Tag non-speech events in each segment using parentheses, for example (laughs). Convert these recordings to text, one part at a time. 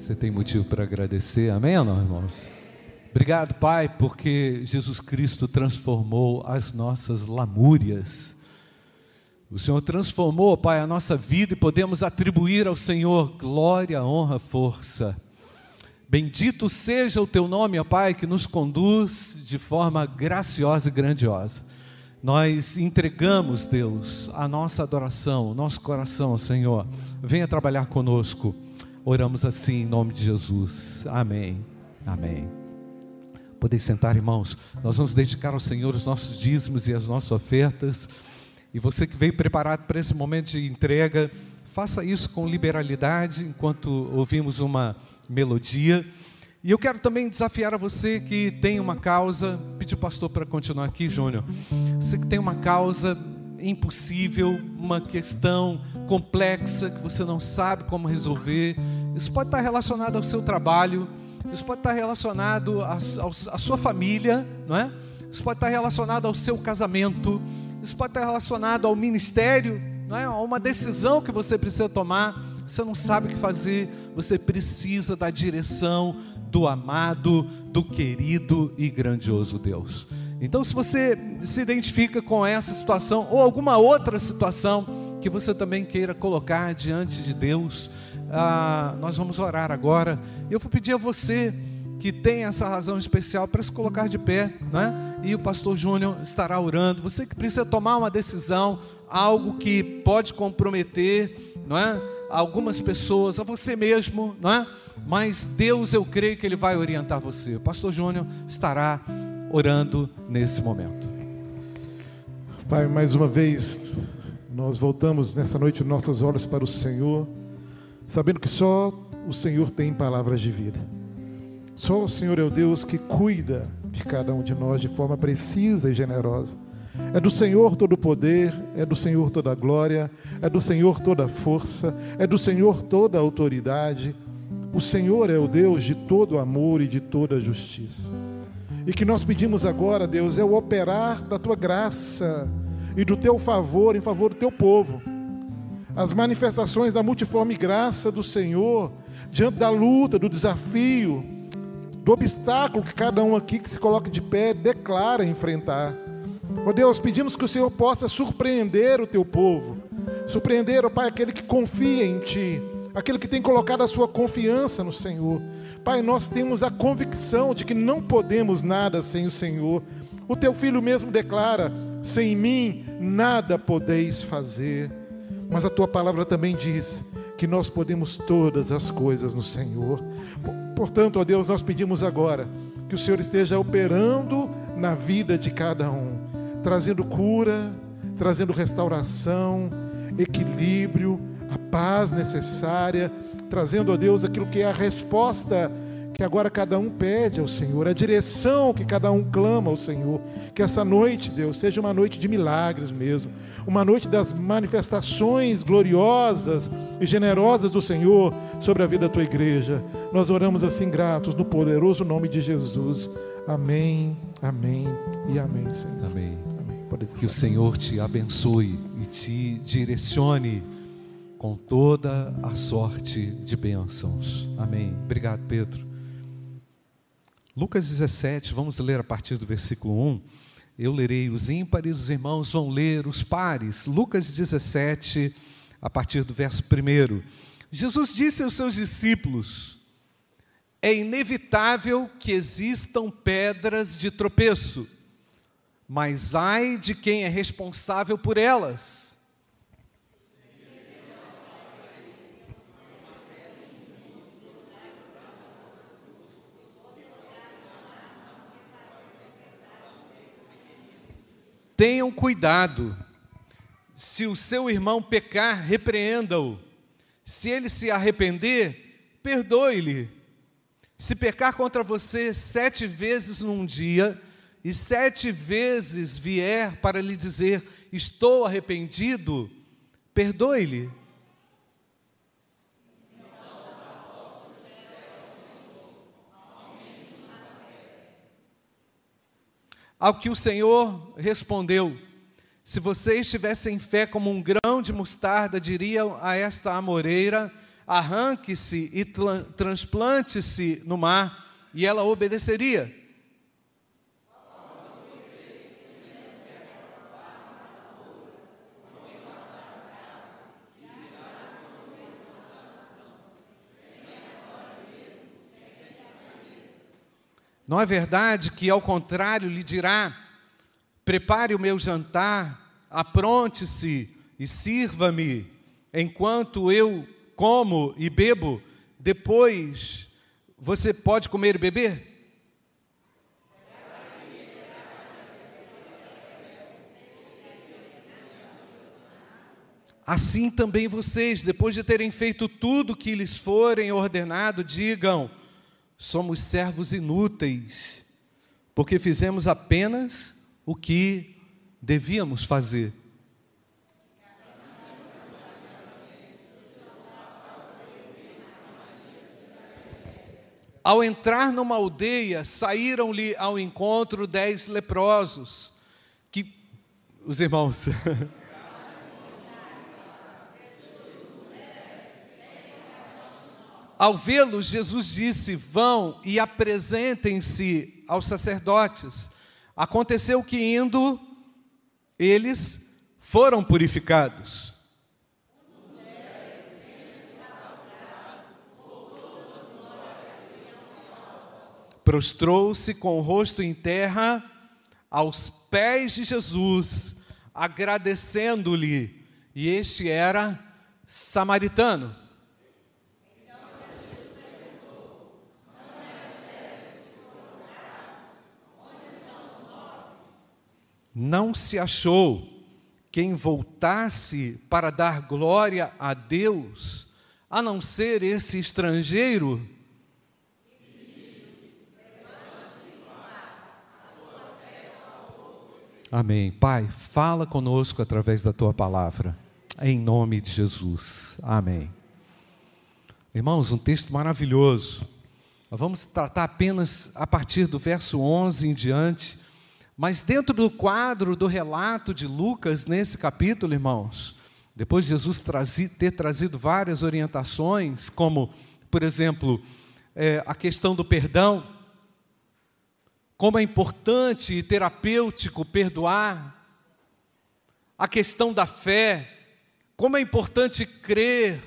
Você tem motivo para agradecer, amém ou não, irmãos? Obrigado, Pai, porque Jesus Cristo transformou as nossas lamúrias. O Senhor transformou, Pai, a nossa vida e podemos atribuir ao Senhor glória, honra, força. Bendito seja o teu nome, Pai, que nos conduz de forma graciosa e grandiosa. Nós entregamos, Deus, a nossa adoração, o nosso coração, Senhor. Venha trabalhar conosco. Oramos assim em nome de Jesus. Amém. Amém. Podem sentar, irmãos. Nós vamos dedicar ao Senhor os nossos dízimos e as nossas ofertas. E você que veio preparado para esse momento de entrega, faça isso com liberalidade enquanto ouvimos uma melodia. E eu quero também desafiar a você que tem uma causa, pedir o pastor para continuar aqui, Júnior. Você que tem uma causa impossível, uma questão complexa que você não sabe como resolver. Isso pode estar relacionado ao seu trabalho, isso pode estar relacionado à, sua família, não é? Isso pode estar relacionado ao seu casamento, isso pode estar relacionado ao ministério, não é? A uma decisão que você precisa tomar. Você não sabe o que fazer, você precisa da direção do amado, do querido e grandioso Deus. Então, se você se identifica com essa situação ou alguma outra situação que você também queira colocar diante de Deus, ah, nós vamos orar agora. Eu vou pedir a você que tem essa razão especial para se colocar de pé, né? E o pastor Júnior estará orando. Você que precisa tomar uma decisão, algo que pode comprometer, não é? algumas pessoas, a você mesmo, não é? Mas Deus, eu creio que Ele vai orientar você. O pastor Júnior estará orando nesse momento. Pai, mais uma vez, nós voltamos nessa noite nossos olhos para o Senhor, sabendo que só o Senhor tem palavras de vida. Só o Senhor é o Deus que cuida de cada um de nós de forma precisa e generosa. É do Senhor todo o poder, é do Senhor toda a glória, é do Senhor toda a força, é do Senhor toda a autoridade. O Senhor é o Deus de todo amor e de toda justiça. E que nós pedimos agora, Deus, é o operar da tua graça e do teu favor em favor do teu povo. As manifestações da multiforme graça do Senhor diante da luta, do desafio, do obstáculo que cada um aqui que se coloca de pé declara enfrentar. Ó oh Deus, pedimos que o Senhor possa surpreender o teu povo, surpreender, ó oh Pai, aquele que confia em Ti, aquele que tem colocado a sua confiança no Senhor. Pai, nós temos a convicção de que não podemos nada sem o Senhor. O teu filho mesmo declara: sem mim nada podeis fazer. Mas a tua palavra também diz que nós podemos todas as coisas no Senhor. Portanto, ó Deus, nós pedimos agora que o Senhor esteja operando na vida de cada um trazendo cura, trazendo restauração, equilíbrio, paz necessária, trazendo a Deus aquilo que é a resposta que agora cada um pede ao Senhor, a direção que cada um clama ao Senhor. Que essa noite, Deus, seja uma noite de milagres mesmo, uma noite das manifestações gloriosas e generosas do Senhor sobre a vida da tua igreja. Nós oramos assim gratos no poderoso nome de Jesus. Amém, amém e amém, Senhor. Amém. amém. que o Senhor te abençoe e te direcione com toda a sorte de bênçãos. Amém. Obrigado, Pedro. Lucas 17, vamos ler a partir do versículo 1. Eu lerei os ímpares, os irmãos vão ler os pares. Lucas 17, a partir do verso 1. Jesus disse aos seus discípulos: É inevitável que existam pedras de tropeço, mas ai de quem é responsável por elas. Tenham cuidado. Se o seu irmão pecar, repreenda-o. Se ele se arrepender, perdoe-lhe. Se pecar contra você sete vezes num dia, e sete vezes vier para lhe dizer: Estou arrependido, perdoe-lhe. Ao que o Senhor respondeu: Se vocês tivessem fé como um grão de mostarda, diriam a esta amoreira: arranque-se e transplante-se no mar, e ela obedeceria. Não é verdade que, ao contrário, lhe dirá: prepare o meu jantar, apronte-se e sirva-me, enquanto eu como e bebo, depois você pode comer e beber? Assim também vocês, depois de terem feito tudo que lhes forem ordenado, digam: somos servos inúteis, porque fizemos apenas o que devíamos fazer. Ao entrar numa aldeia, saíram-lhe ao encontro dez leprosos, que os irmãos. (laughs) Ao vê-los, Jesus disse: Vão e apresentem-se aos sacerdotes. Aconteceu que, indo, eles foram purificados. Prostrou-se com o rosto em terra aos pés de Jesus, agradecendo-lhe, e este era samaritano. Não se achou quem voltasse para dar glória a Deus, a não ser esse estrangeiro. Amém. Pai, fala conosco através da tua palavra, em nome de Jesus. Amém. Irmãos, um texto maravilhoso. Nós vamos tratar apenas a partir do verso 11 em diante mas dentro do quadro do relato de Lucas, nesse capítulo, irmãos, depois de Jesus ter trazido várias orientações, como, por exemplo, é, a questão do perdão, como é importante e terapêutico perdoar, a questão da fé, como é importante crer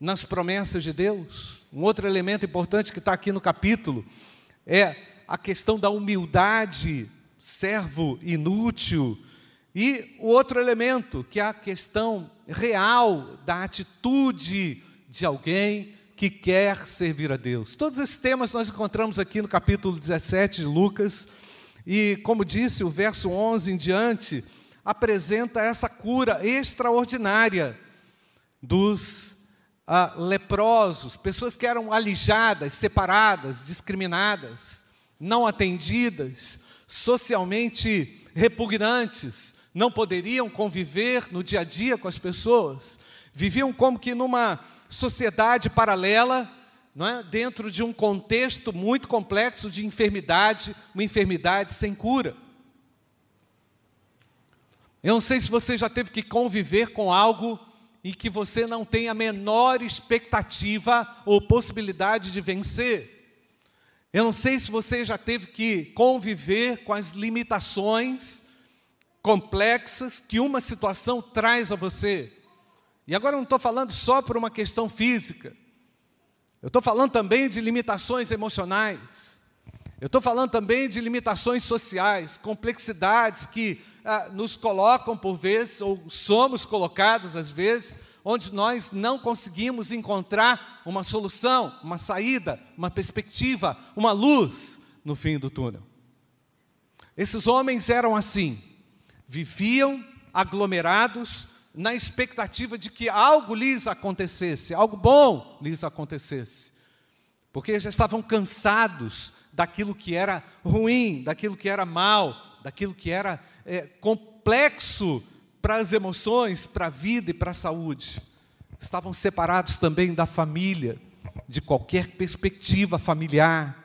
nas promessas de Deus. Um outro elemento importante que está aqui no capítulo é a questão da humildade servo inútil. E o outro elemento, que é a questão real da atitude de alguém que quer servir a Deus. Todos esses temas nós encontramos aqui no capítulo 17 de Lucas, e como disse, o verso 11 em diante apresenta essa cura extraordinária dos ah, leprosos, pessoas que eram alijadas, separadas, discriminadas, não atendidas, socialmente repugnantes, não poderiam conviver no dia a dia com as pessoas, viviam como que numa sociedade paralela, não é? dentro de um contexto muito complexo de enfermidade, uma enfermidade sem cura. Eu não sei se você já teve que conviver com algo em que você não tem a menor expectativa ou possibilidade de vencer. Eu não sei se você já teve que conviver com as limitações complexas que uma situação traz a você. E agora eu não estou falando só por uma questão física. Eu estou falando também de limitações emocionais. Eu estou falando também de limitações sociais, complexidades que ah, nos colocam por vezes, ou somos colocados às vezes, onde nós não conseguimos encontrar uma solução, uma saída, uma perspectiva, uma luz no fim do túnel. Esses homens eram assim, viviam aglomerados na expectativa de que algo lhes acontecesse, algo bom lhes acontecesse, porque já estavam cansados daquilo que era ruim, daquilo que era mal, daquilo que era é, complexo para as emoções, para a vida e para a saúde. Estavam separados também da família, de qualquer perspectiva familiar.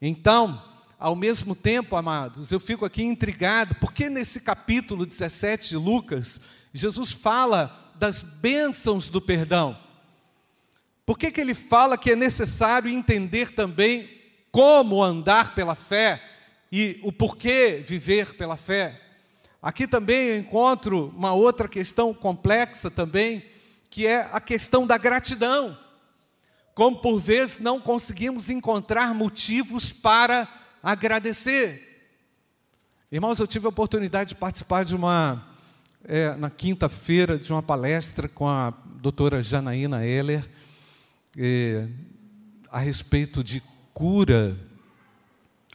Então, ao mesmo tempo, amados, eu fico aqui intrigado, porque nesse capítulo 17 de Lucas, Jesus fala das bênçãos do perdão. Por que, que ele fala que é necessário entender também como andar pela fé e o porquê viver pela fé? Aqui também eu encontro uma outra questão complexa também, que é a questão da gratidão. Como por vezes não conseguimos encontrar motivos para agradecer. Irmãos, eu tive a oportunidade de participar de uma, é, na quinta-feira, de uma palestra com a doutora Janaína Heller, é, a respeito de cura,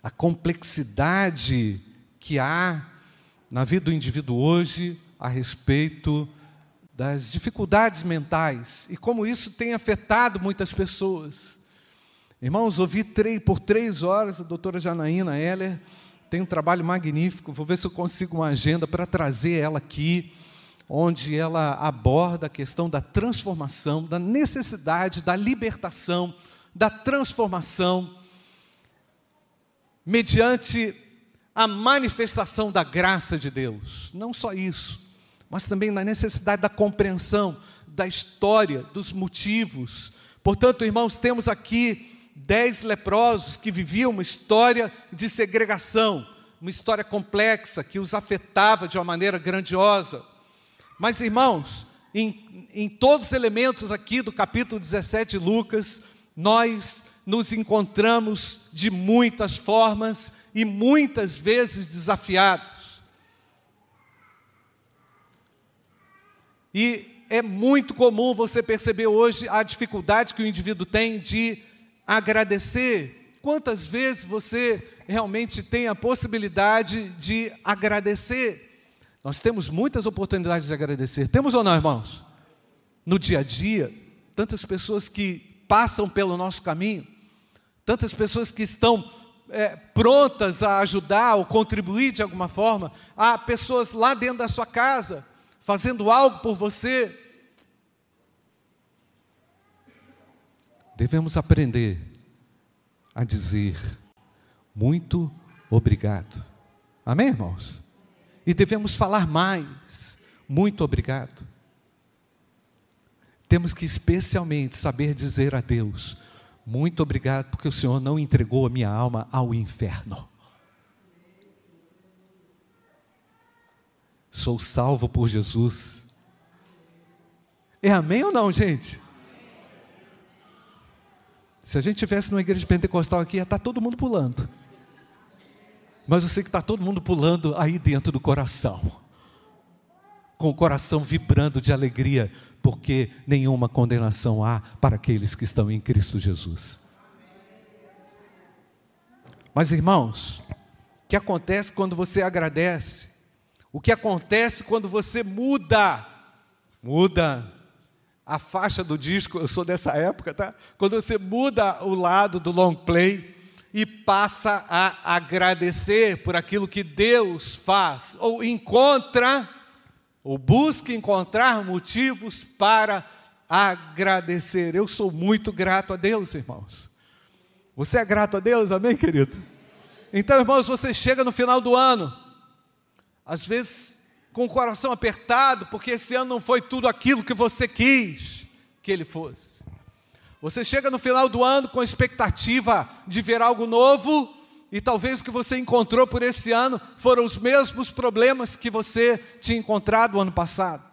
a complexidade que há na vida do indivíduo hoje a respeito das dificuldades mentais e como isso tem afetado muitas pessoas. Irmãos, ouvi três, por três horas a doutora Janaína Heller, tem um trabalho magnífico, vou ver se eu consigo uma agenda para trazer ela aqui, onde ela aborda a questão da transformação, da necessidade da libertação, da transformação, mediante a manifestação da graça de Deus. Não só isso, mas também na necessidade da compreensão da história, dos motivos. Portanto, irmãos, temos aqui dez leprosos que viviam uma história de segregação, uma história complexa que os afetava de uma maneira grandiosa. Mas, irmãos, em, em todos os elementos aqui do capítulo 17 de Lucas, nós nos encontramos de muitas formas e muitas vezes desafiados. E é muito comum você perceber hoje a dificuldade que o indivíduo tem de agradecer. Quantas vezes você realmente tem a possibilidade de agradecer? Nós temos muitas oportunidades de agradecer. Temos ou não, irmãos? No dia a dia, tantas pessoas que passam pelo nosso caminho, tantas pessoas que estão é, prontas a ajudar ou contribuir de alguma forma, há pessoas lá dentro da sua casa fazendo algo por você. Devemos aprender a dizer muito obrigado. Amém, irmãos? E devemos falar mais, muito obrigado. Temos que especialmente saber dizer a Deus, muito obrigado, porque o Senhor não entregou a minha alma ao inferno. Sou salvo por Jesus. É amém ou não, gente? Se a gente tivesse numa igreja pentecostal aqui, ia estar tá todo mundo pulando. Mas eu sei que está todo mundo pulando aí dentro do coração, com o coração vibrando de alegria, porque nenhuma condenação há para aqueles que estão em Cristo Jesus. Mas irmãos, o que acontece quando você agradece? O que acontece quando você muda, muda a faixa do disco, eu sou dessa época, tá? Quando você muda o lado do long play e passa a agradecer por aquilo que Deus faz, ou encontra, ou busca encontrar motivos para agradecer. Eu sou muito grato a Deus, irmãos. Você é grato a Deus, amém, querido? Então, irmãos, você chega no final do ano, às vezes com o coração apertado, porque esse ano não foi tudo aquilo que você quis que ele fosse. Você chega no final do ano com a expectativa de ver algo novo, e talvez o que você encontrou por esse ano foram os mesmos problemas que você tinha encontrado ano passado.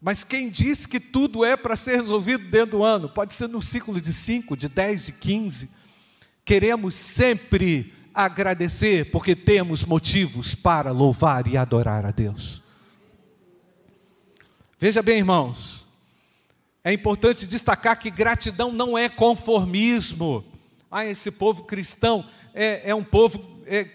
Mas quem disse que tudo é para ser resolvido dentro do ano? Pode ser no ciclo de 5, de 10, de 15. Queremos sempre agradecer, porque temos motivos para louvar e adorar a Deus. Veja bem, irmãos, é importante destacar que gratidão não é conformismo. Ah, esse povo cristão é, é um povo é,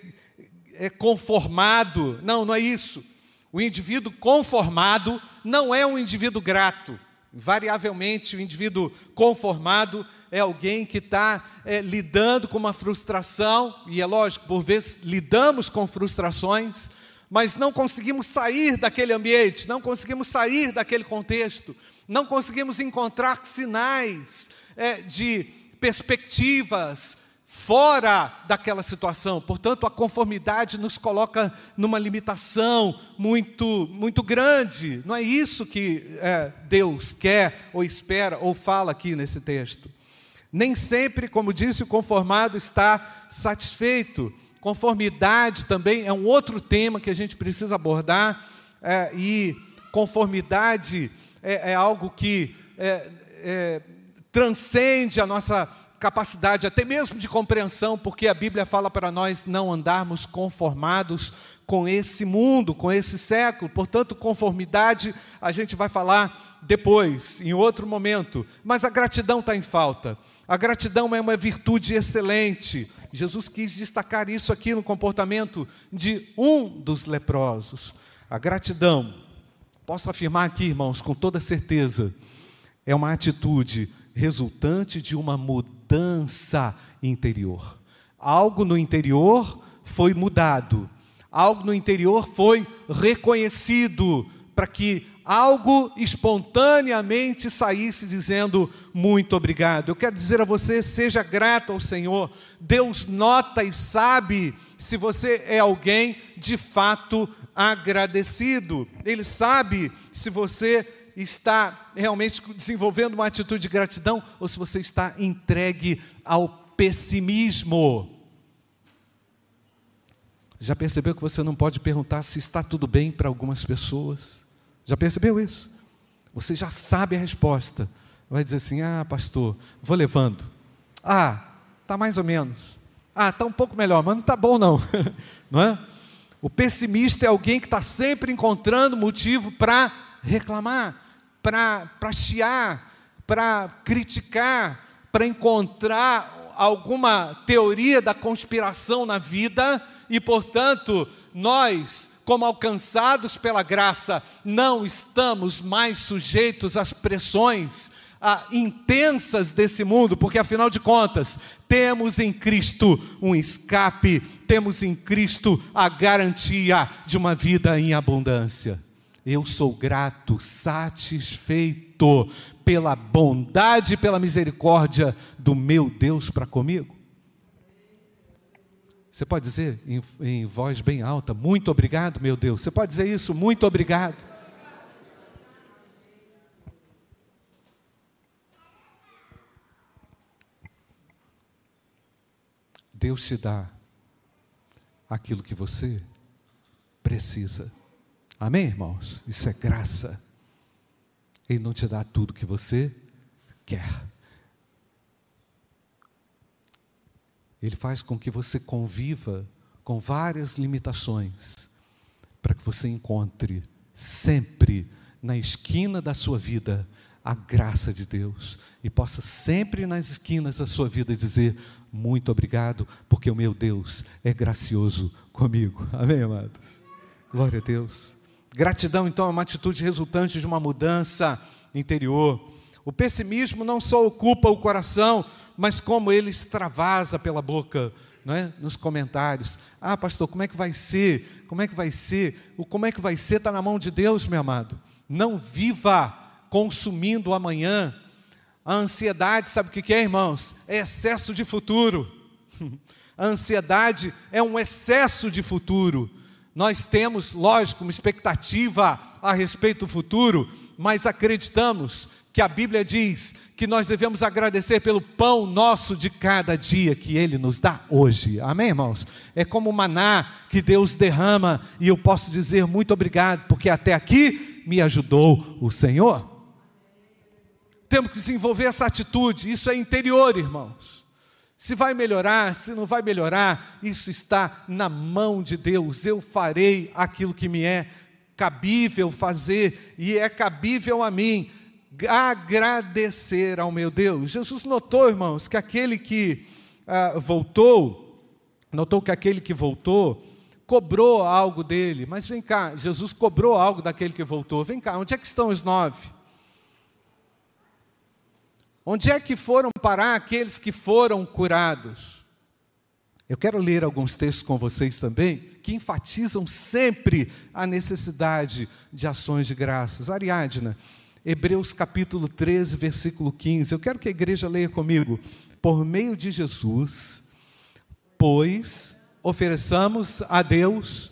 é conformado. Não, não é isso. O indivíduo conformado não é um indivíduo grato. Variavelmente, o indivíduo conformado é alguém que está é, lidando com uma frustração, e é lógico, por vezes lidamos com frustrações, mas não conseguimos sair daquele ambiente, não conseguimos sair daquele contexto, não conseguimos encontrar sinais é, de perspectivas fora daquela situação. Portanto, a conformidade nos coloca numa limitação muito, muito grande. Não é isso que é, Deus quer, ou espera, ou fala aqui nesse texto. Nem sempre, como disse, o conformado está satisfeito. Conformidade também é um outro tema que a gente precisa abordar, é, e conformidade é, é algo que é, é, transcende a nossa capacidade até mesmo de compreensão, porque a Bíblia fala para nós não andarmos conformados com esse mundo, com esse século. Portanto, conformidade a gente vai falar depois, em outro momento. Mas a gratidão está em falta. A gratidão é uma virtude excelente. Jesus quis destacar isso aqui no comportamento de um dos leprosos. A gratidão, posso afirmar aqui, irmãos, com toda certeza, é uma atitude resultante de uma mudança interior. Algo no interior foi mudado, algo no interior foi reconhecido, para que algo espontaneamente saísse dizendo muito obrigado. Eu quero dizer a você, seja grato ao Senhor. Deus nota e sabe se você é alguém de fato agradecido. Ele sabe se você está realmente desenvolvendo uma atitude de gratidão ou se você está entregue ao pessimismo. Já percebeu que você não pode perguntar se está tudo bem para algumas pessoas? Já percebeu isso? Você já sabe a resposta. Vai dizer assim: ah, pastor, vou levando. Ah, está mais ou menos. Ah, está um pouco melhor, mas não está bom não. (laughs) não é? O pessimista é alguém que está sempre encontrando motivo para reclamar para chiar, para criticar, para encontrar alguma teoria da conspiração na vida e, portanto, nós, como alcançados pela graça, não estamos mais sujeitos às pressões ah, intensas desse mundo, porque afinal de contas, temos em Cristo um escape, temos em Cristo a garantia de uma vida em abundância. Eu sou grato, satisfeito pela bondade e pela misericórdia do meu Deus para comigo. Você pode dizer em, em, voz bem alta: Muito obrigado, meu Deus. Você pode dizer isso? Muito obrigado. Deus te dá aquilo que você precisa. Amém, irmãos? Isso é graça. Ele não te dá tudo que você quer. Ele faz com que você conviva com várias limitações, para que você encontre sempre na esquina da sua vida a graça de Deus e possa sempre nas esquinas da sua vida dizer: Muito obrigado, porque o meu Deus é gracioso comigo. Amém, amados? Glória a Deus. Gratidão, então, é uma atitude resultante de uma mudança interior. O pessimismo não só ocupa o coração, mas como ele extravasa pela boca, não é? nos comentários. Ah, pastor, como é que vai ser? Como é que vai ser? O como é que vai ser está na mão de Deus, meu amado. Não viva consumindo o amanhã. A ansiedade, sabe o que é, irmãos? É excesso de futuro. (laughs) A ansiedade é um excesso de futuro. Nós temos, lógico, uma expectativa a respeito do futuro, mas acreditamos que a Bíblia diz que nós devemos agradecer pelo pão nosso de cada dia que Ele nos dá hoje. Amém, irmãos? É como o maná que Deus derrama e eu posso dizer muito obrigado, porque até aqui me ajudou o Senhor. Temos que desenvolver essa atitude, isso é interior, irmãos. Se vai melhorar, se não vai melhorar, isso está na mão de Deus. Eu farei aquilo que me é cabível fazer e é cabível a mim agradecer ao meu Deus. Jesus notou, irmãos, que aquele que ah, voltou, notou que aquele que voltou cobrou algo dele. Mas vem cá, Jesus cobrou algo daquele que voltou. Vem cá, onde é que estão os nove? Onde é que foram parar aqueles que foram curados? Eu quero ler alguns textos com vocês também, que enfatizam sempre a necessidade de ações de graças. Ariadna, Hebreus capítulo 13, versículo 15. Eu quero que a igreja leia comigo. Por meio de Jesus, pois ofereçamos a Deus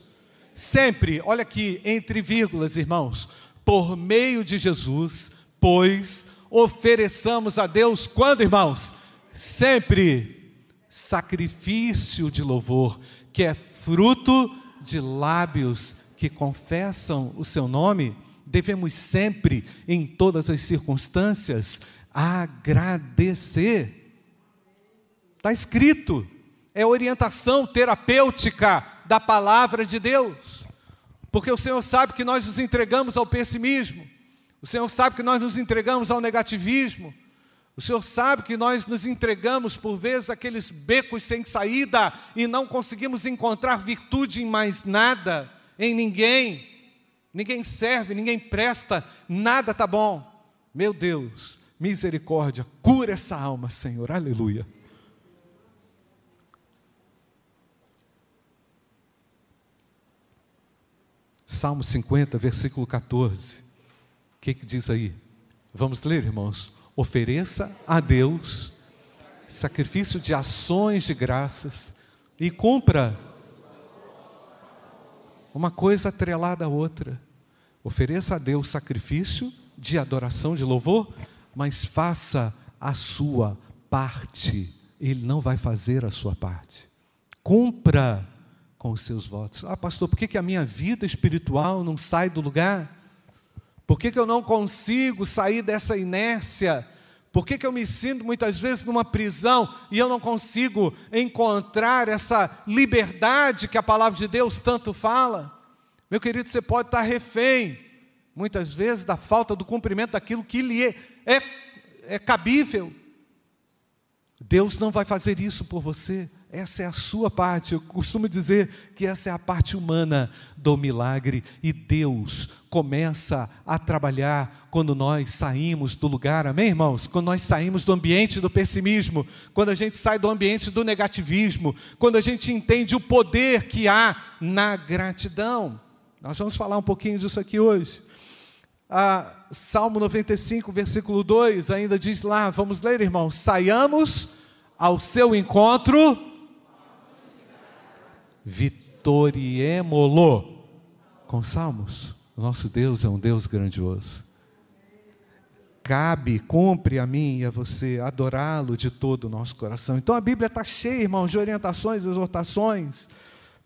sempre, olha aqui, entre vírgulas, irmãos, por meio de Jesus, pois ofereçamos a Deus quando, irmãos? Sempre sacrifício de louvor, que é fruto de lábios que confessam o seu nome, devemos sempre, em todas as circunstâncias, agradecer. Está escrito, é orientação terapêutica da palavra de Deus, porque o Senhor sabe que nós nos entregamos ao pessimismo, o Senhor sabe que nós nos entregamos ao negativismo, o Senhor sabe que nós nos entregamos por vezes aqueles becos sem saída e não conseguimos encontrar virtude em mais nada, em ninguém. Ninguém serve, ninguém presta, nada tá bom. Meu Deus, misericórdia, cura essa alma, Senhor. Aleluia. Salmo 50, versículo 14. Que, que diz aí? Vamos ler, irmãos? Ofereça a Deus sacrifício de ações de graças e cumpra uma coisa atrelada à outra. Ofereça a Deus sacrifício de adoração, de louvor, mas faça a sua parte. Ele não vai fazer a sua parte. Cumpra com os seus votos. Ah, pastor, por que, que a minha vida espiritual não sai do lugar? Por que, que eu não consigo sair dessa inércia? Por que, que eu me sinto muitas vezes numa prisão e eu não consigo encontrar essa liberdade que a palavra de Deus tanto fala? Meu querido, você pode estar refém, muitas vezes, da falta do cumprimento daquilo que lhe é, é, é cabível. Deus não vai fazer isso por você. Essa é a sua parte. Eu costumo dizer que essa é a parte humana do milagre. E Deus começa a trabalhar quando nós saímos do lugar, amém, irmãos? Quando nós saímos do ambiente do pessimismo, quando a gente sai do ambiente do negativismo, quando a gente entende o poder que há na gratidão. Nós vamos falar um pouquinho disso aqui hoje. Ah, Salmo 95, versículo 2, ainda diz lá, vamos ler, irmão: saiamos ao seu encontro vitoriemo-lo com salmos. Nosso Deus é um Deus grandioso. Cabe, cumpre a mim e a você adorá-lo de todo o nosso coração. Então a Bíblia está cheia, irmãos, de orientações, exortações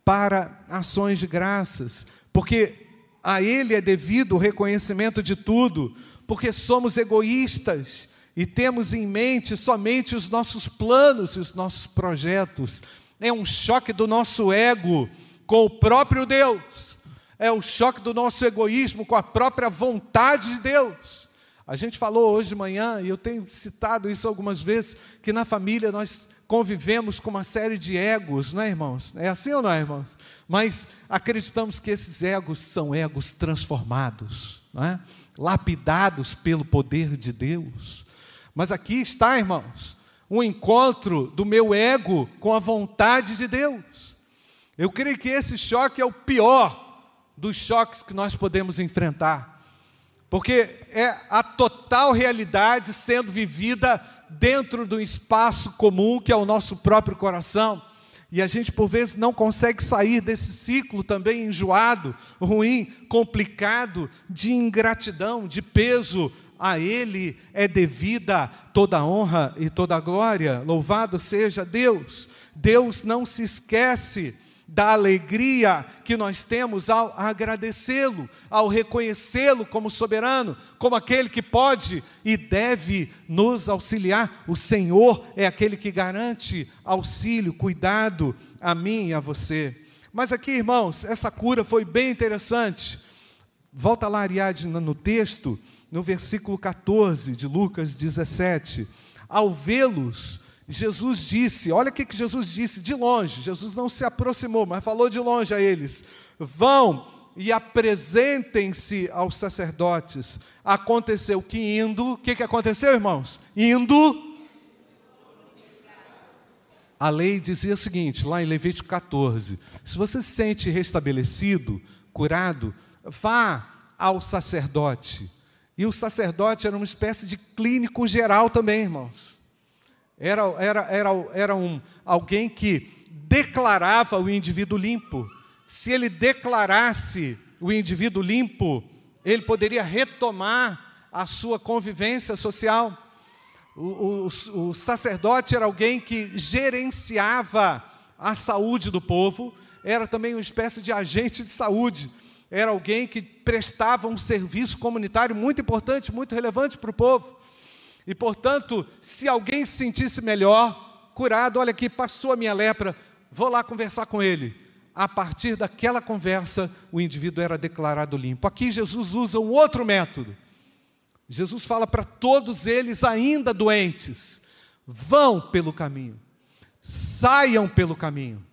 para ações de graças, porque a Ele é devido o reconhecimento de tudo, porque somos egoístas e temos em mente somente os nossos planos e os nossos projetos, é um choque do nosso ego com o próprio Deus, é o choque do nosso egoísmo com a própria vontade de Deus. A gente falou hoje de manhã, e eu tenho citado isso algumas vezes, que na família nós convivemos com uma série de egos, não é, irmãos? É assim ou não é, irmãos? Mas acreditamos que esses egos são egos transformados, não é? lapidados pelo poder de Deus. Mas aqui está, irmãos, um encontro do meu ego com a vontade de Deus. Eu creio que esse choque é o pior dos choques que nós podemos enfrentar, porque é a total realidade sendo vivida dentro do espaço comum que é o nosso próprio coração. E a gente, por vezes, não consegue sair desse ciclo também enjoado, ruim, complicado, de ingratidão, de peso a Ele é devida toda honra e toda glória. Louvado seja Deus. Deus não se esquece da alegria que nós temos ao agradecê-lo, ao reconhecê-lo como soberano, como aquele que pode e deve nos auxiliar. O Senhor é aquele que garante auxílio, cuidado a mim e a você. Mas aqui, irmãos, essa cura foi bem interessante. Volta lá, Ariadne, no texto no versículo 14 de Lucas 17. Ao vê-los, Jesus disse: Olha o que Jesus disse de longe. Jesus não se aproximou, mas falou de longe a eles: Vão e apresentem-se aos sacerdotes. Aconteceu que indo, o que, que aconteceu, irmãos? Indo. A lei dizia o seguinte, lá em Levítico 14: se você se sente restabelecido, curado, vá ao sacerdote e o sacerdote era uma espécie de clínico geral também, irmãos. Era, era, era, era um, alguém que declarava o indivíduo limpo. Se ele declarasse o indivíduo limpo, ele poderia retomar a sua convivência social. O, o, o, sacerdote era alguém que gerenciava a saúde do povo, era também uma espécie de agente de saúde, era alguém que prestava um serviço comunitário muito importante, muito relevante para o povo. E, portanto, se alguém se sentisse melhor, curado, olha aqui, passou a minha lepra, vou lá conversar com ele. A partir daquela conversa, o indivíduo era declarado limpo. Aqui Jesus usa um outro método. Jesus fala para todos eles ainda doentes: vão pelo caminho, saiam pelo caminho,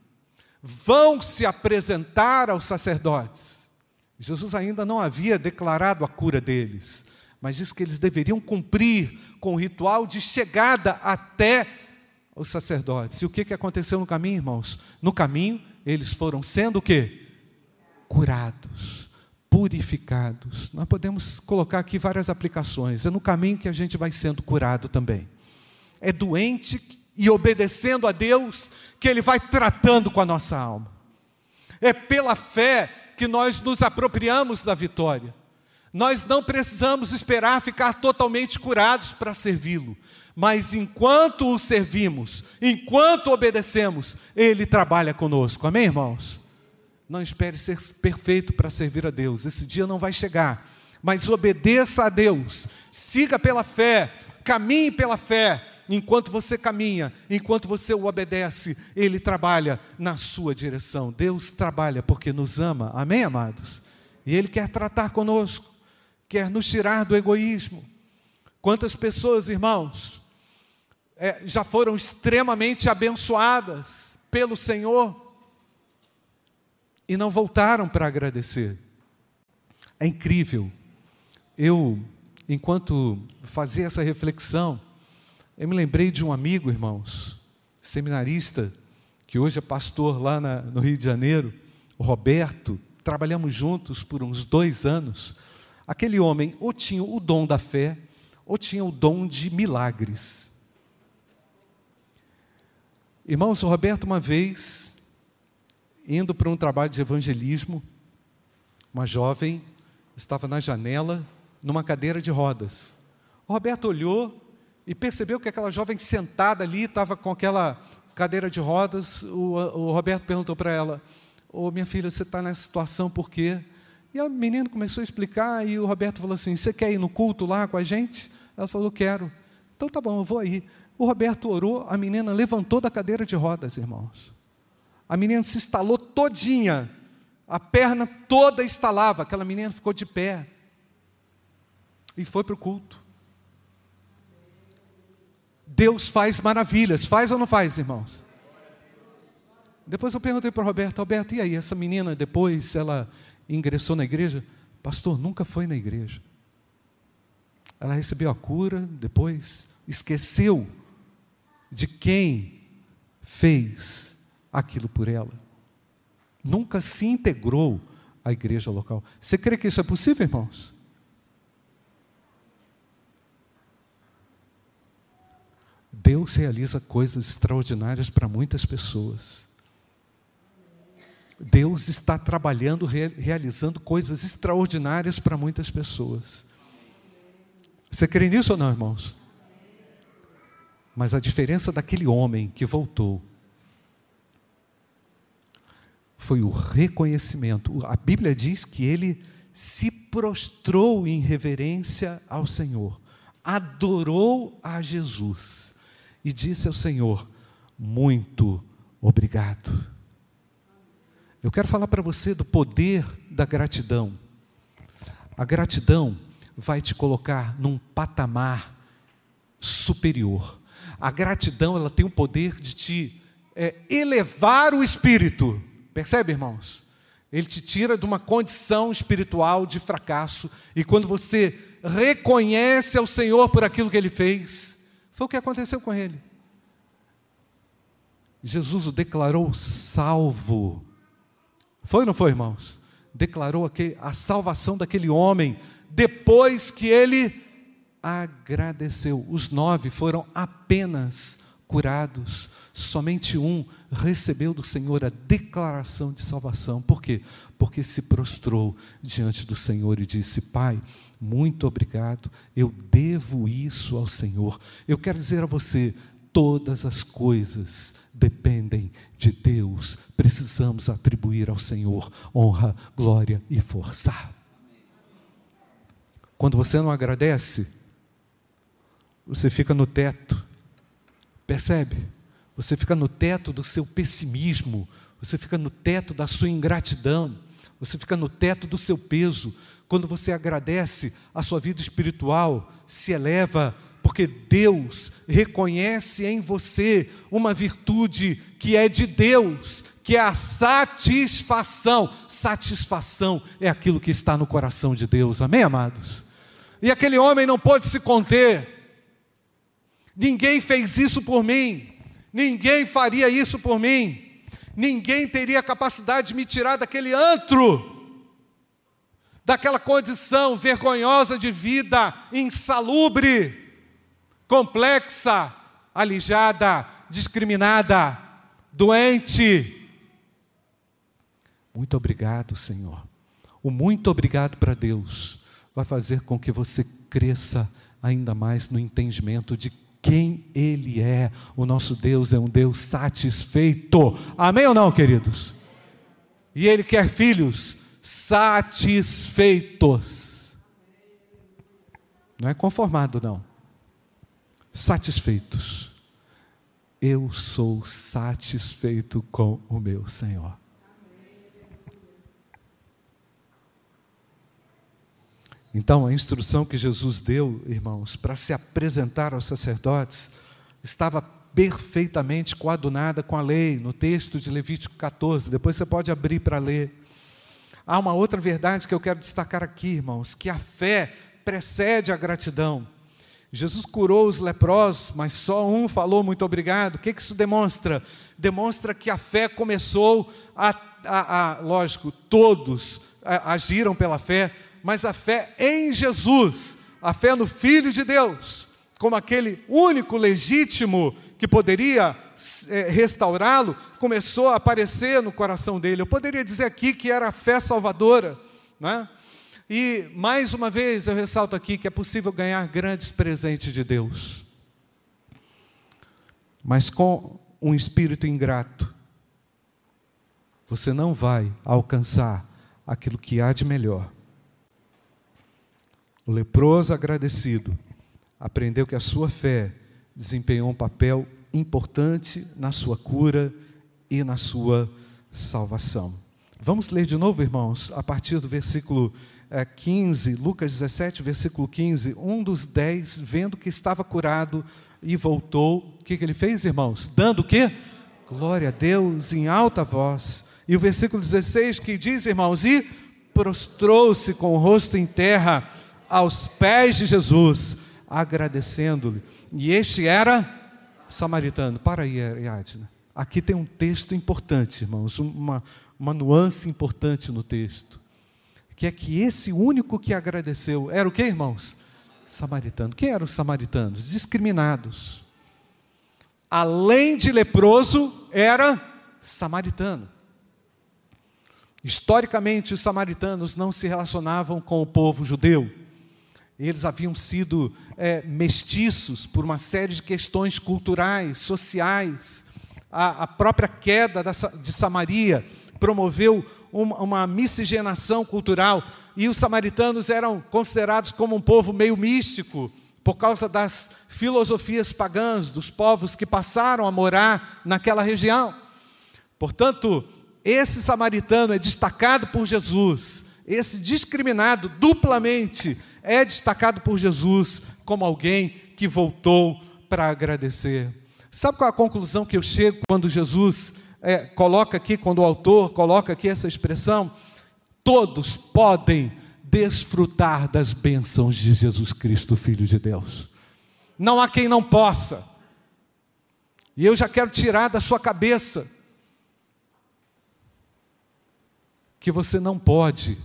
vão se apresentar aos sacerdotes. Jesus ainda não havia declarado a cura deles, mas disse que eles deveriam cumprir com o ritual de chegada até os sacerdotes. E o que, que aconteceu no caminho, irmãos? No caminho, eles foram sendo o quê? Curados, purificados. Nós podemos colocar aqui várias aplicações. É no caminho que a gente vai sendo curado também. É doente e obedecendo a Deus que Ele vai tratando com a nossa alma. É pela fé que nós nos apropriamos da vitória. Nós não precisamos esperar ficar totalmente curados para servi-lo, mas enquanto o servimos, enquanto obedecemos, ele trabalha conosco. Amém, irmãos? Não espere ser perfeito para servir a Deus, esse dia não vai chegar, mas obedeça a Deus, siga pela fé, caminhe pela fé. Enquanto você caminha, enquanto você o obedece, Ele trabalha na sua direção. Deus trabalha porque nos ama, amém, amados? E Ele quer tratar conosco quer nos tirar do egoísmo. Quantas pessoas, irmãos, é, já foram extremamente abençoadas pelo Senhor e não voltaram para agradecer. É incrível. Eu, enquanto fazia essa reflexão, eu me lembrei de um amigo, irmãos, seminarista, que hoje é pastor lá na, no Rio de Janeiro, o Roberto. Trabalhamos juntos por uns dois anos. Aquele homem ou tinha o dom da fé, ou tinha o dom de milagres. Irmãos, o Roberto, uma vez, indo para um trabalho de evangelismo, uma jovem estava na janela, numa cadeira de rodas. O Roberto olhou e percebeu que aquela jovem sentada ali estava com aquela cadeira de rodas. O, o Roberto perguntou para ela: Ô oh, minha filha, você está nessa situação por quê? E a menina começou a explicar, e o Roberto falou assim: Você quer ir no culto lá com a gente? Ela falou: Quero. Então tá bom, eu vou aí. O Roberto orou, a menina levantou da cadeira de rodas, irmãos. A menina se instalou todinha, a perna toda estalava, aquela menina ficou de pé e foi para o culto. Deus faz maravilhas, faz ou não faz, irmãos? Depois eu perguntei para o Roberto, Roberto, e aí, essa menina depois, ela ingressou na igreja, pastor, nunca foi na igreja. Ela recebeu a cura, depois esqueceu de quem fez aquilo por ela. Nunca se integrou à igreja local. Você crê que isso é possível, irmãos? Deus realiza coisas extraordinárias para muitas pessoas. Deus está trabalhando, realizando coisas extraordinárias para muitas pessoas. Você crê nisso ou não, irmãos? Mas a diferença daquele homem que voltou foi o reconhecimento. A Bíblia diz que ele se prostrou em reverência ao Senhor, adorou a Jesus e disse ao Senhor: Muito obrigado. Eu quero falar para você do poder da gratidão. A gratidão vai te colocar num patamar superior. A gratidão ela tem o poder de te é, elevar o espírito. Percebe, irmãos? Ele te tira de uma condição espiritual de fracasso e quando você reconhece ao Senhor por aquilo que ele fez, foi o que aconteceu com ele. Jesus o declarou salvo. Foi ou não foi, irmãos? Declarou a salvação daquele homem depois que ele agradeceu. Os nove foram apenas curados, somente um recebeu do Senhor a declaração de salvação. Por quê? Porque se prostrou diante do Senhor e disse: Pai, muito obrigado, eu devo isso ao Senhor. Eu quero dizer a você: todas as coisas dependem de Deus, precisamos atribuir ao Senhor honra, glória e força. Quando você não agradece, você fica no teto, percebe? Você fica no teto do seu pessimismo, você fica no teto da sua ingratidão, você fica no teto do seu peso. Quando você agradece, a sua vida espiritual se eleva, porque Deus reconhece em você uma virtude que é de Deus, que é a satisfação. Satisfação é aquilo que está no coração de Deus, amém, amados? E aquele homem não pôde se conter. Ninguém fez isso por mim. Ninguém faria isso por mim. Ninguém teria capacidade de me tirar daquele antro, daquela condição vergonhosa de vida, insalubre, complexa, alijada, discriminada, doente. Muito obrigado, Senhor. O muito obrigado para Deus vai fazer com que você cresça ainda mais no entendimento de quem Ele é. O nosso Deus é um Deus satisfeito. Amém ou não, queridos? E Ele quer filhos satisfeitos. Não é conformado, não. Satisfeitos. Eu sou satisfeito com o meu Senhor. Então, a instrução que Jesus deu, irmãos, para se apresentar aos sacerdotes, estava perfeitamente coadunada com a lei, no texto de Levítico 14. Depois você pode abrir para ler. Há uma outra verdade que eu quero destacar aqui, irmãos, que a fé precede a gratidão. Jesus curou os leprosos, mas só um falou muito obrigado. O que isso demonstra? Demonstra que a fé começou a, a, a lógico, todos agiram pela fé, mas a fé em Jesus, a fé no Filho de Deus, como aquele único legítimo que poderia é, restaurá-lo, começou a aparecer no coração dele. Eu poderia dizer aqui que era a fé salvadora, né? E mais uma vez eu ressalto aqui que é possível ganhar grandes presentes de Deus, mas com um espírito ingrato, você não vai alcançar aquilo que há de melhor. O leproso agradecido aprendeu que a sua fé desempenhou um papel importante na sua cura e na sua salvação. Vamos ler de novo, irmãos, a partir do versículo 15, eh, Lucas 17, versículo 15. Um dos dez, vendo que estava curado e voltou, o que, que ele fez, irmãos? Dando o quê? Glória a Deus em alta voz. E o versículo 16 que diz, irmãos, e prostrou-se com o rosto em terra aos pés de Jesus, agradecendo-lhe. E este era samaritano. Para aí, Ariadna. Aqui tem um texto importante, irmãos, uma, uma nuance importante no texto. Que é que esse único que agradeceu era o que, irmãos? Samaritano. Quem eram os samaritanos? Discriminados. Além de leproso, era samaritano. Historicamente, os samaritanos não se relacionavam com o povo judeu eles haviam sido é, mestiços por uma série de questões culturais, sociais. A, a própria queda da, de Samaria promoveu uma, uma miscigenação cultural e os samaritanos eram considerados como um povo meio místico por causa das filosofias pagãs dos povos que passaram a morar naquela região. Portanto, esse samaritano é destacado por Jesus, esse discriminado duplamente é destacado por Jesus como alguém que voltou para agradecer. Sabe qual é a conclusão que eu chego quando Jesus é, coloca aqui, quando o autor coloca aqui essa expressão? Todos podem desfrutar das bênçãos de Jesus Cristo, Filho de Deus. Não há quem não possa. E eu já quero tirar da sua cabeça que você não pode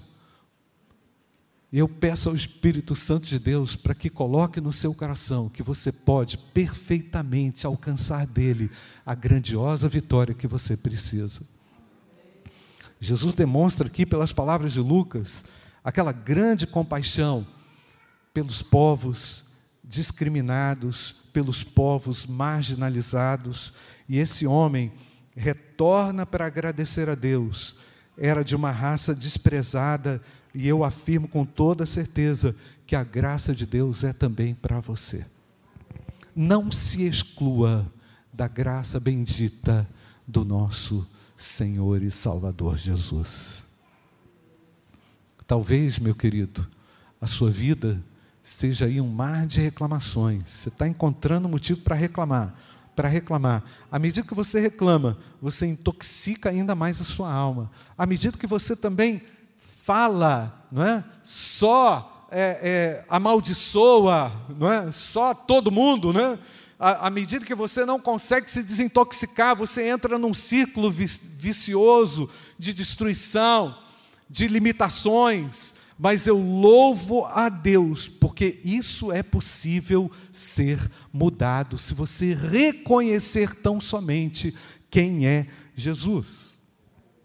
E eu peço ao Espírito Santo de Deus para que coloque no seu coração que você pode perfeitamente alcançar dele a grandiosa vitória que você precisa. Jesus demonstra aqui, pelas palavras de Lucas, aquela grande compaixão pelos povos discriminados, pelos povos marginalizados, e esse homem retorna para agradecer a Deus. Era de uma raça desprezada, e eu afirmo com toda certeza que a graça de Deus é também para você. Não se exclua da graça bendita do nosso Senhor e Salvador Jesus. Talvez, meu querido, a sua vida seja aí um mar de reclamações. Você está encontrando motivo para reclamar, para reclamar. À medida que você reclama, você intoxica ainda mais a sua alma. À medida que você também fala, não é? Só é, é, amaldiçoa, não é? Só todo mundo, né? À, medida que você não consegue se desintoxicar, você entra num círculo vicioso de destruição, de limitações. Mas eu louvo a Deus, porque isso é possível ser mudado se você reconhecer tão somente quem é Jesus.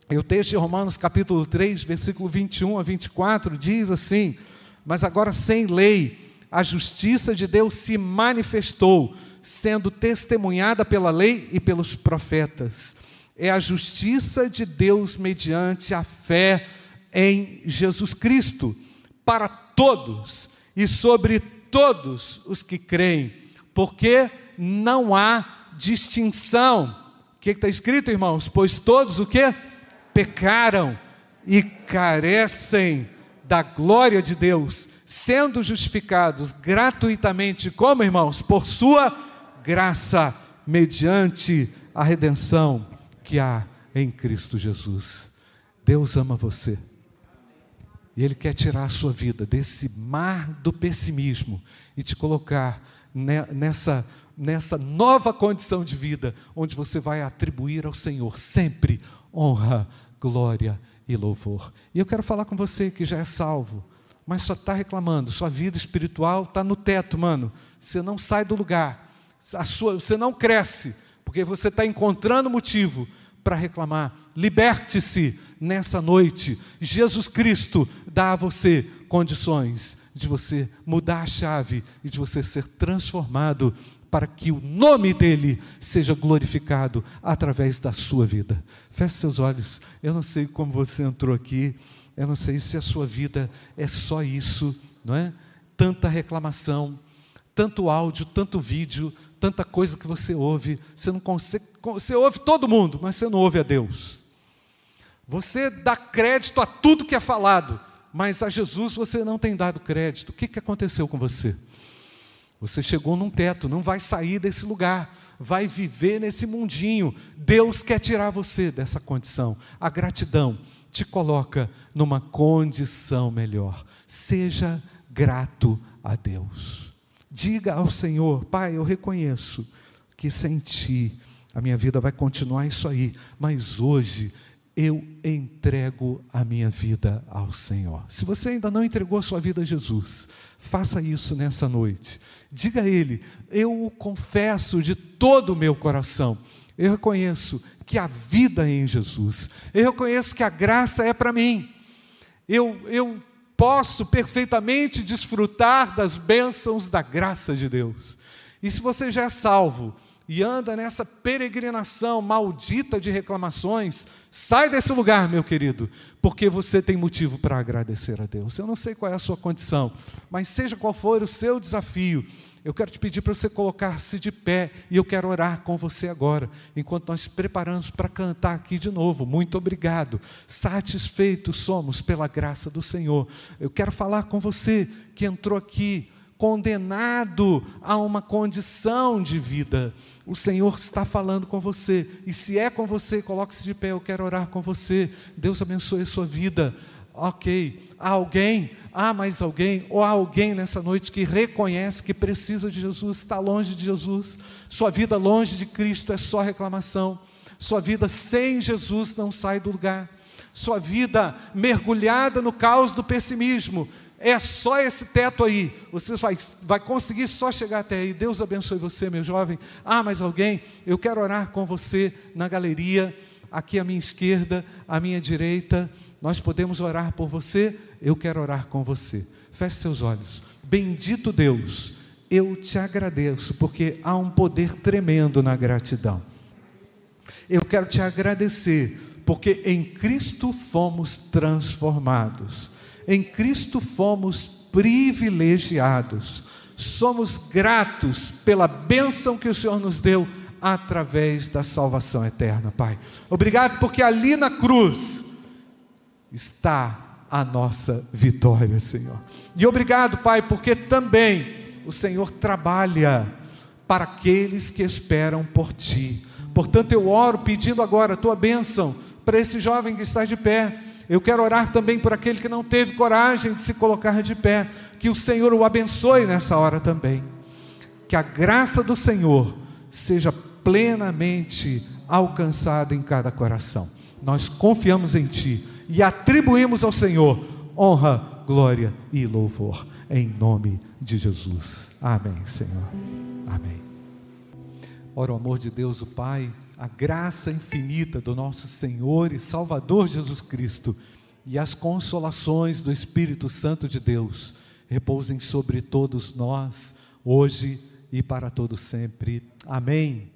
E o texto de Romanos capítulo 3, versículo 21 a 24 diz assim: Mas agora sem lei, a justiça de Deus se manifestou, sendo testemunhada pela lei e pelos profetas. É a justiça de Deus mediante a fé em Jesus Cristo, para todos e sobre todos os que creem, porque não há distinção. O que está escrito, irmãos? Pois todos o que? Pecaram e carecem da glória de Deus, sendo justificados gratuitamente, como irmãos, por sua graça, mediante a redenção que há em Cristo Jesus. Deus ama você. E Ele quer tirar a sua vida desse mar do pessimismo e te colocar nessa, nessa nova condição de vida, onde você vai atribuir ao Senhor sempre honra, glória e louvor. E eu quero falar com você que já é salvo, mas só está reclamando, sua vida espiritual está no teto, mano. Você não sai do lugar, sua, você não cresce, porque você está encontrando motivo para reclamar. Liberte-se nessa noite. Jesus Cristo dá a você condições de você mudar a chave e de você ser transformado para que o nome dele seja glorificado através da sua vida. Feche seus olhos. Eu não sei como você entrou aqui, eu não sei se a sua vida é só isso, não é? Tanta reclamação, tanto áudio, tanto vídeo, tanta coisa que você ouve, você não consegue, você ouve todo mundo, mas você não ouve a Deus. Você dá crédito a tudo que é falado, mas a Jesus você não tem dado crédito. O que, que aconteceu com você? Você chegou num teto, não vai sair desse lugar, vai viver nesse mundinho. Deus quer tirar você dessa condição. A gratidão te coloca numa condição melhor. Seja grato a Deus. Diga ao Senhor: Pai, eu reconheço que sem ti a minha vida vai continuar isso aí, mas hoje eu entrego a minha vida ao Senhor. Se você ainda não entregou a sua vida a Jesus, faça isso nessa noite. Diga a Ele: Eu o confesso de todo o meu coração. Eu reconheço que a vida é em Jesus. Eu reconheço que a graça é para mim. Eu, eu posso perfeitamente desfrutar das bênçãos da graça de Deus. E se você já é salvo, e anda nessa peregrinação maldita de reclamações, sai desse lugar, meu querido, porque você tem motivo para agradecer a Deus. Eu não sei qual é a sua condição, mas seja qual for o seu desafio, eu quero te pedir para você colocar-se de pé e eu quero orar com você agora, enquanto nós preparamos para cantar aqui de novo. Muito obrigado. Satisfeitos somos pela graça do Senhor. Eu quero falar com você que entrou aqui condenado a uma condição de vida. O Senhor está falando com você, e se é com você, coloque-se de pé, eu quero orar com você. Deus abençoe a sua vida. Ok, há alguém, há mais alguém, ou há alguém nessa noite que reconhece que precisa de Jesus, está longe de Jesus, sua vida longe de Cristo é só reclamação, sua vida sem Jesus não sai do lugar, sua vida mergulhada no caos do pessimismo é só esse teto aí. Você vai, vai conseguir só chegar até aí. Deus abençoe você, meu jovem. Ah, mas alguém, eu quero orar com você na galeria, aqui à minha esquerda, à minha direita. Nós podemos orar por você. Eu quero orar com você. Feche seus olhos. Bendito Deus, eu te agradeço, porque há um poder tremendo na gratidão. Eu quero te agradecer, porque em Cristo fomos transformados em Cristo fomos privilegiados. Somos gratos pela bênção que o Senhor nos deu através da salvação eterna, Pai. Obrigado porque ali na cruz está a nossa vitória, Senhor. E obrigado, Pai, porque também o Senhor trabalha para aqueles que esperam por Ti. Portanto, eu oro pedindo agora a Tua bênção para esse jovem que está de pé eu quero orar também por aquele que não teve coragem de se colocar de pé, que o Senhor o abençoe nessa hora também. Que a graça do Senhor seja plenamente alcançada em cada coração. Nós confiamos em Ti e atribuímos ao Senhor honra, glória e louvor, em nome de Jesus. Amém, Senhor. Amém. Ora, o amor de Deus, o Pai a graça infinita do nosso Senhor e Salvador Jesus Cristo e as consolações do Espírito Santo de Deus repousem sobre todos nós, hoje e para todo sempre. Amém.